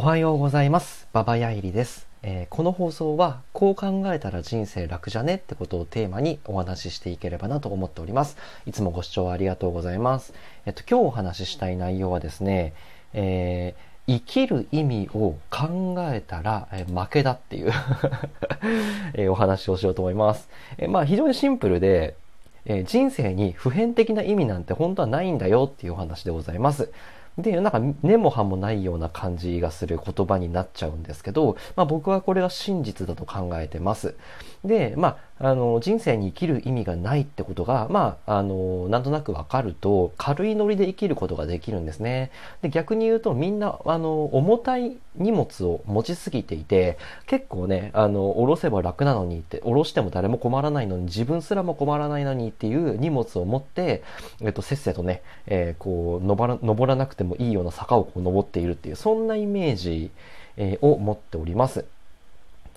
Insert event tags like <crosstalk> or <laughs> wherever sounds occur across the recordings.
おはようございます。ババヤイリです、えーこの放送は、こう考えたら人生楽じゃねってことをテーマにお話ししていければなと思っております。いつもご視聴ありがとうございます。えっと、今日お話ししたい内容はですね、えー生きる意味を考えたら、え負けだっていう、<laughs> えお話をしようと思います。えまあ非常にシンプルで、え人生に普遍的な意味なんて本当はないんだよっていうお話でございます。で、なんか根も葉もないような感じがする言葉になっちゃうんですけど、まあ僕はこれが真実だと考えてます。で、まあ、あの、人生に生きる意味がないってことが、まあ、あの、なんとなくわかると、軽いノリで生きることができるんですね。で、逆に言うとみんな、あの、重たい荷物を持ちすぎていて、結構ね、あの、下ろせば楽なのにって、下ろしても誰も困らないのに、自分すらも困らないのにっていう荷物を持って、えっと、せっせとね、えーこう、登ら、登らなくてもいいような坂をこう登っているっていう、そんなイメージ、えーを持っております。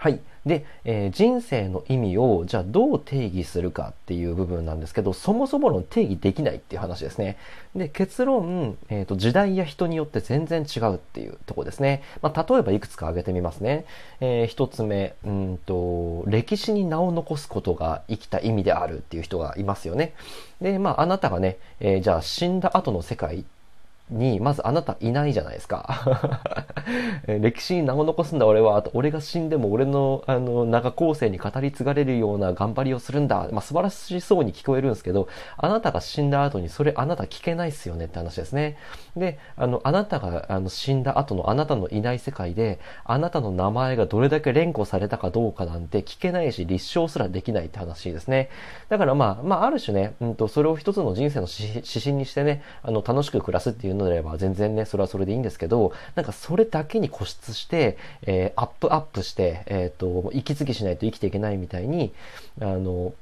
はい。で、えー人生の意味をじゃあどう定義するかっていう部分なんですけど、そもそも論定義できないっていう話ですね。で、結論、えーと、時代や人によって全然違うっていうとこですね。まあ、例えばいくつか挙げてみますね。えー一つ目、うんと、歴史に名を残すことが生きた意味であるっていう人がいますよね。で、まあ、あなたがね、えーじゃあ死んだ後の世界に、まずあなたいないじゃないですか。<laughs> 歴史に名を残すんだ俺は、あと俺が死んでも俺の、あの、長後世に語り継がれるような頑張りをするんだ。まあ、素晴らしそうに聞こえるんですけど、あなたが死んだ後にそれあなた聞けないっすよねって話ですね。で、あの、あなたがあの死んだ後のあなたのいない世界で、あなたの名前がどれだけ連呼されたかどうかなんて聞けないし、立証すらできないって話ですね。だからまあ、まあ、ある種ね、うんと、それを一つの人生の指針にしてね、あの、楽しく暮らすっていうのであれば、全然ね、それはそれでいいんですけど、なんかそれだけに固執して、えーアップアップして、えっ、と、息継ぎしないと生きていけないみたいに、あの、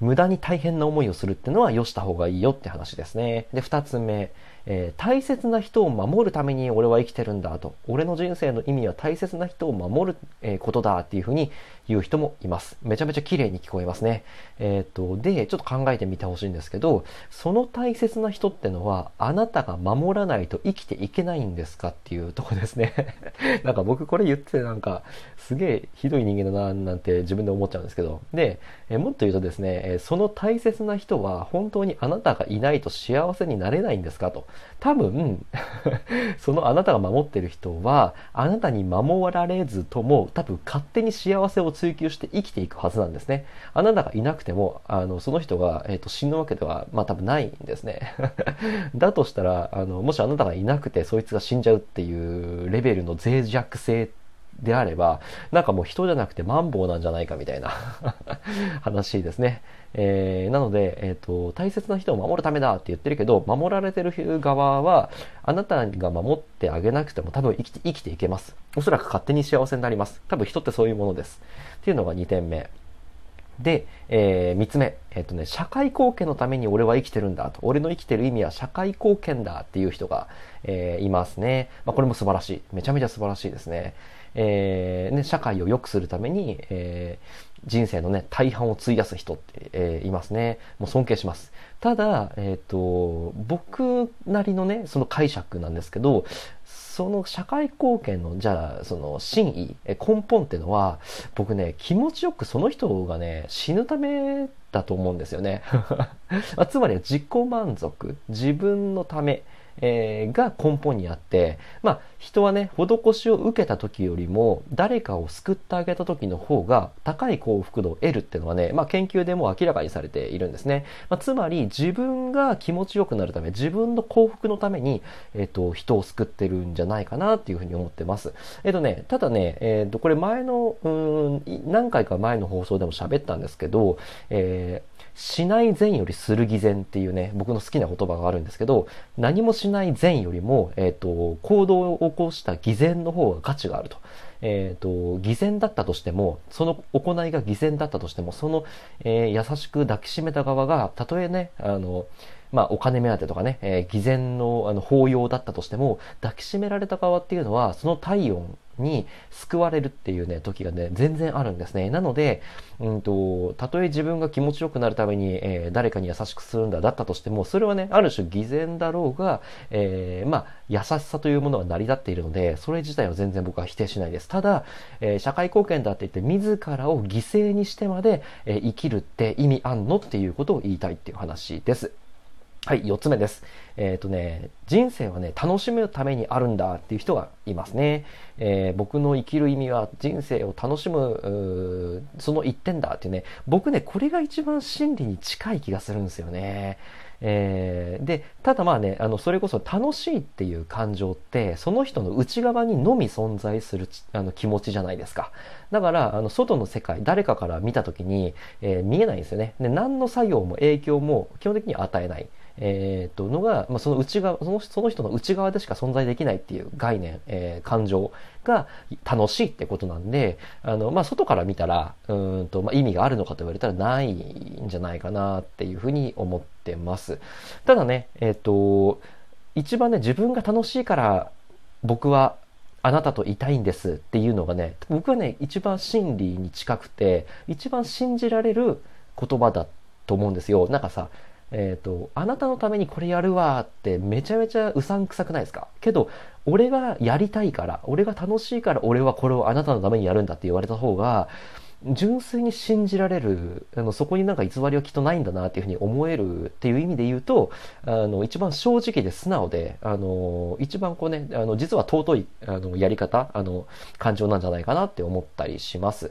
無駄に大変な思いをするっていうのはよした方がいいよって話ですね。で、二つ目、えー大切な人を守るために俺は生きてるんだと。俺の人生の意味は大切な人を守る、えーことだっていうふうに言う人もいます。めちゃめちゃ綺麗に聞こえますね。えっ、と、で、ちょっと考えてみてほしいんですけど、その大切な人ってのは、あなたが守らないと生きていけないんですかっていうとこですね。<laughs> なんか僕これ言っててなんか、すげえひどい人間だななんて自分で思っちゃうんですけど。で、えーもっと言うとですね、えその大切な人は本当にあなたがいないと幸せになれないんですかと。多分、<laughs> そのあなたが守ってる人は、あなたに守られずとも、多分勝手に幸せを追求して生きていくはずなんですね。あなたがいなくても、あの、その人が、えっ、と、死ぬわけでは、まあ多分ないんですね。<laughs> だとしたら、あの、もしあなたがいなくて、そいつが死んじゃうっていうレベルの脆弱性であれば、なんかもう人じゃなくてマンボウなんじゃないかみたいな <laughs> 話ですね。えーなので、えっ、と、大切な人を守るためだって言ってるけど、守られてる側は、あなたが守ってあげなくても多分生きて、生きていけます。おそらく勝手に幸せになります。多分人ってそういうものです。っていうのが2点目。で、えー、3つ目。えっ、とね、社会貢献のために俺は生きてるんだと。俺の生きてる意味は社会貢献だっていう人が、えーいますね。まあ、これも素晴らしい。めちゃめちゃ素晴らしいですね。えーね、社会を良くするために、えー人生のね、大半を費やす人って、えーいますね。もう尊敬します。ただ、えっ、と、僕なりのね、その解釈なんですけど、その社会貢献の、じゃあ、その真意、え根本っていうのは、僕ね、気持ちよくその人がね、死ぬためだと思うんですよね。ま <laughs> あつまりは自己満足、自分のため、えーが根本にあって、まあ、人はね、施しを受けた時よりも、誰かを救ってあげた時の方が高い幸福度を得るっていうのはね、まあ、研究でも明らかにされているんですね。まあ、つまり、自分が気持ちよくなるため、自分の幸福のために、えっ、と、人を救ってるんじゃないかなっていうふうに思ってます。えっ、とね、ただね、えっ、と、これ前の、うん、何回か前の放送でも喋ったんですけど、えしない善よりする偽善っていうね、僕の好きな言葉があるんですけど、何もしない善よりも、えっ、と、行動を起こした偽善の方が価値があると。えっ、と、偽善だったとしても、その行いが偽善だったとしても、その、えー優しく抱きしめた側が、たとえね、あの、まあ、お金目当てとかね、えー偽善のあの法要だったとしても、抱きしめられた側っていうのは、その体温に救われるっていうね、時がね、全然あるんですね。なので、うんと、たとえ自分が気持ちよくなるために、えー、誰かに優しくするんだ、だったとしても、それはね、ある種偽善だろうが、えー、まあ、優しさというものが成り立っているので、それ自体は全然僕は否定しないです。ただ、えー、社会貢献だって言って、自らを犠牲にしてまで、えー、生きるって意味あんのっていうことを言いたいっていう話です。はい、4つ目です。えっ、ー、とね、人生はね、楽しむためにあるんだっていう人がいますね。えー、僕の生きる意味は人生を楽しむ、その一点だっていうね、僕ね、これが一番真理に近い気がするんですよね。えー、で、ただまあね、あの、それこそ楽しいっていう感情って、その人の内側にのみ存在するあの気持ちじゃないですか。だから、あの、外の世界、誰かから見た時に、えー、見えないんですよね。で、何の作用も影響も基本的に与えない。えー、とのが、まあ、その内側そのその人の内側でしか存在できないっていう概念、えー、感情が楽しいってことなんであの、まあ、外から見たらうんと、まあ、意味があるのかと言われたらないんじゃないかなっていうふうに思ってます。ただねえっ、ー、と一番ね自分が楽しいから僕はあなたといたいんですっていうのがね僕はね一番真理に近くて一番信じられる言葉だと思うんですよ。なんかさえっ、ー、と、あなたのためにこれやるわってめちゃめちゃうさんくさくないですか？けど、俺がやりたいから、俺が楽しいから俺はこれをあなたのためにやるんだって言われた方が、純粋に信じられる、あの、そこになんか偽りはきっとないんだなっていうふうに思えるっていう意味で言うと、あの、一番正直で素直で、あの、一番こうね、あの、実は尊い、あの、やり方、あの、感情なんじゃないかなって思ったりします。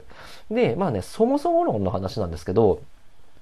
で、まあね、そもそも論の話なんですけど、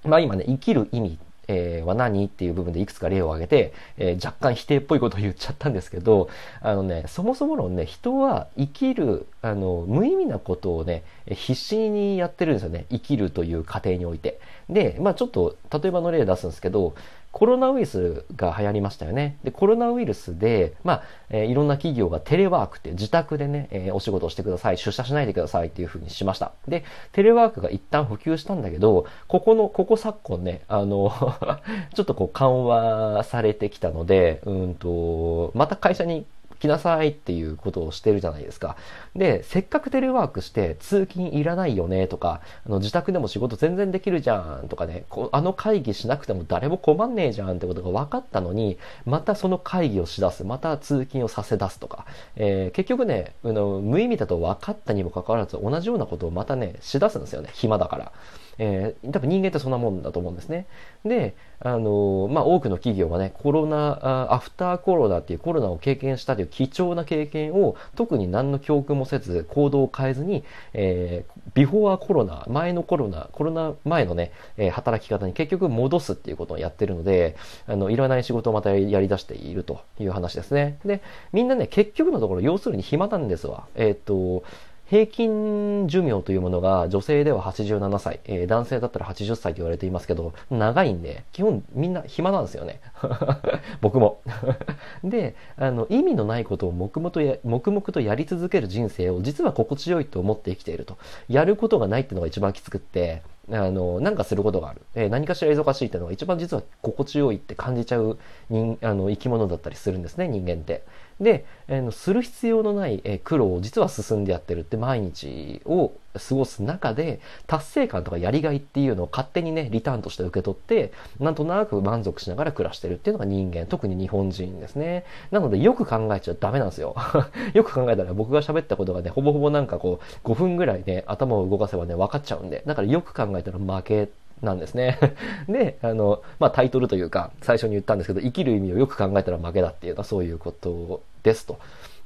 まあ今ね、生きる意味えー、は何っていう部分でいくつか例を挙げて、えー、若干否定っぽいことを言っちゃったんですけど、あのね、そもそも論ね、人は生きる、あの、無意味なことをね、必死にやってるんですよね。生きるという過程において。で、まあちょっと、例えばの例出すんですけど、コロナウイルスが流行りましたよね。で、コロナウイルスで、まあ、えー、いろんな企業がテレワークって自宅でね、えー、お仕事をしてください、出社しないでくださいっていうふうにしました。で、テレワークが一旦普及したんだけど、ここの、ここ昨今ね、あの <laughs> ちょっとこう緩和されてきたので、うんと、また会社に来なさいっていうことをしてるじゃないですか。で、せっかくテレワークして通勤いらないよねとか、あの自宅でも仕事全然できるじゃんとかね、あの会議しなくても誰も困んねえじゃんってことが分かったのに、またその会議をしだす、また通勤をさせ出すとか、えー、結局ね、あの無意味だと分かったにもかかわらず同じようなことをまたね、しだすんですよね。暇だから。えー、多分人間ってそんなもんだと思うんですね。で、あの、まあ、多くの企業がね、コロナ、アフターコロナっていうコロナを経験したという貴重な経験を特に何の教訓もせず行動を変えずに、えー、ビフォーコロナ、前のコロナ、コロナ前のね、えー、働き方に結局戻すっていうことをやってるので、あの、いらない仕事をまたやり出しているという話ですね。で、みんなね、結局のところ、要するに暇なんですわ。えっ、と、平均寿命というものが女性では87歳、えー、男性だったら80歳と言われていますけど、長いんで、基本みんな暇なんですよね。<laughs> 僕も。<laughs> で、あの、意味のないことを黙々とや、黙々とやり続ける人生を実は心地よいと思って生きていると。やることがないっていうのが一番きつくって、あの、なんかすることがある。えー、何かしら忙しいっていうのが一番実は心地よいって感じちゃう人、あの、生き物だったりするんですね、人間って。で、えー、する必要のない、えー、苦労を実は進んでやってるって毎日を過ごす中で達成感とかやりがいっていうのを勝手にねリターンとして受け取ってなんとなく満足しながら暮らしてるっていうのが人間特に日本人ですね。なのでよく考えちゃダメなんですよ。<laughs> よく考えたら僕が喋ったことがねほぼほぼなんかこう5分ぐらいね頭を動かせばね分かっちゃうんで。だからよく考えたら負けなんですね。<laughs> で、あの、まあ、タイトルというか、最初に言ったんですけど、生きる意味をよく考えたら負けだっていうのはそういうことですと。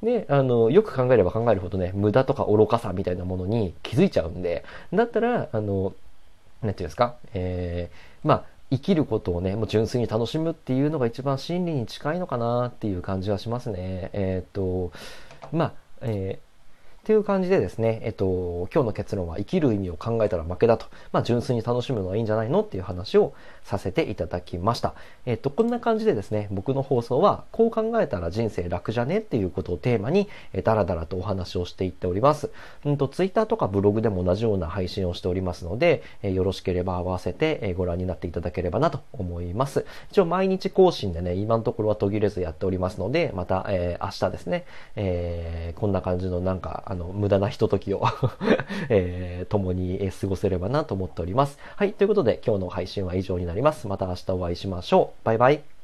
で、あの、よく考えれば考えるほどね、無駄とか愚かさみたいなものに気づいちゃうんで、だったら、あの、なんていうんですか、えー、まあ、生きることをね、もう純粋に楽しむっていうのが一番真理に近いのかなっていう感じはしますね。えっ、と、まあ、えーっていう感じでですね、えっと、今日の結論は生きる意味を考えたら負けだと。まあ、純粋に楽しむのはいいんじゃないのっていう話をさせていただきました。えっと、こんな感じでですね、僕の放送は、こう考えたら人生楽じゃねっていうことをテーマに、えだらだらとお話をしていっております。うんと、ツイッターとかブログでも同じような配信をしておりますので、えよろしければ合わせて、えご覧になっていただければなと思います。一応毎日更新でね、今のところは途切れずやっておりますので、また、えー、明日ですね、えー、こんな感じのなんか、あの、の、無駄なひとときを <laughs> えー、共に過ごせればなと思っております。はい。ということで、今日の配信は以上になります。また明日お会いしましょう。バイバイ。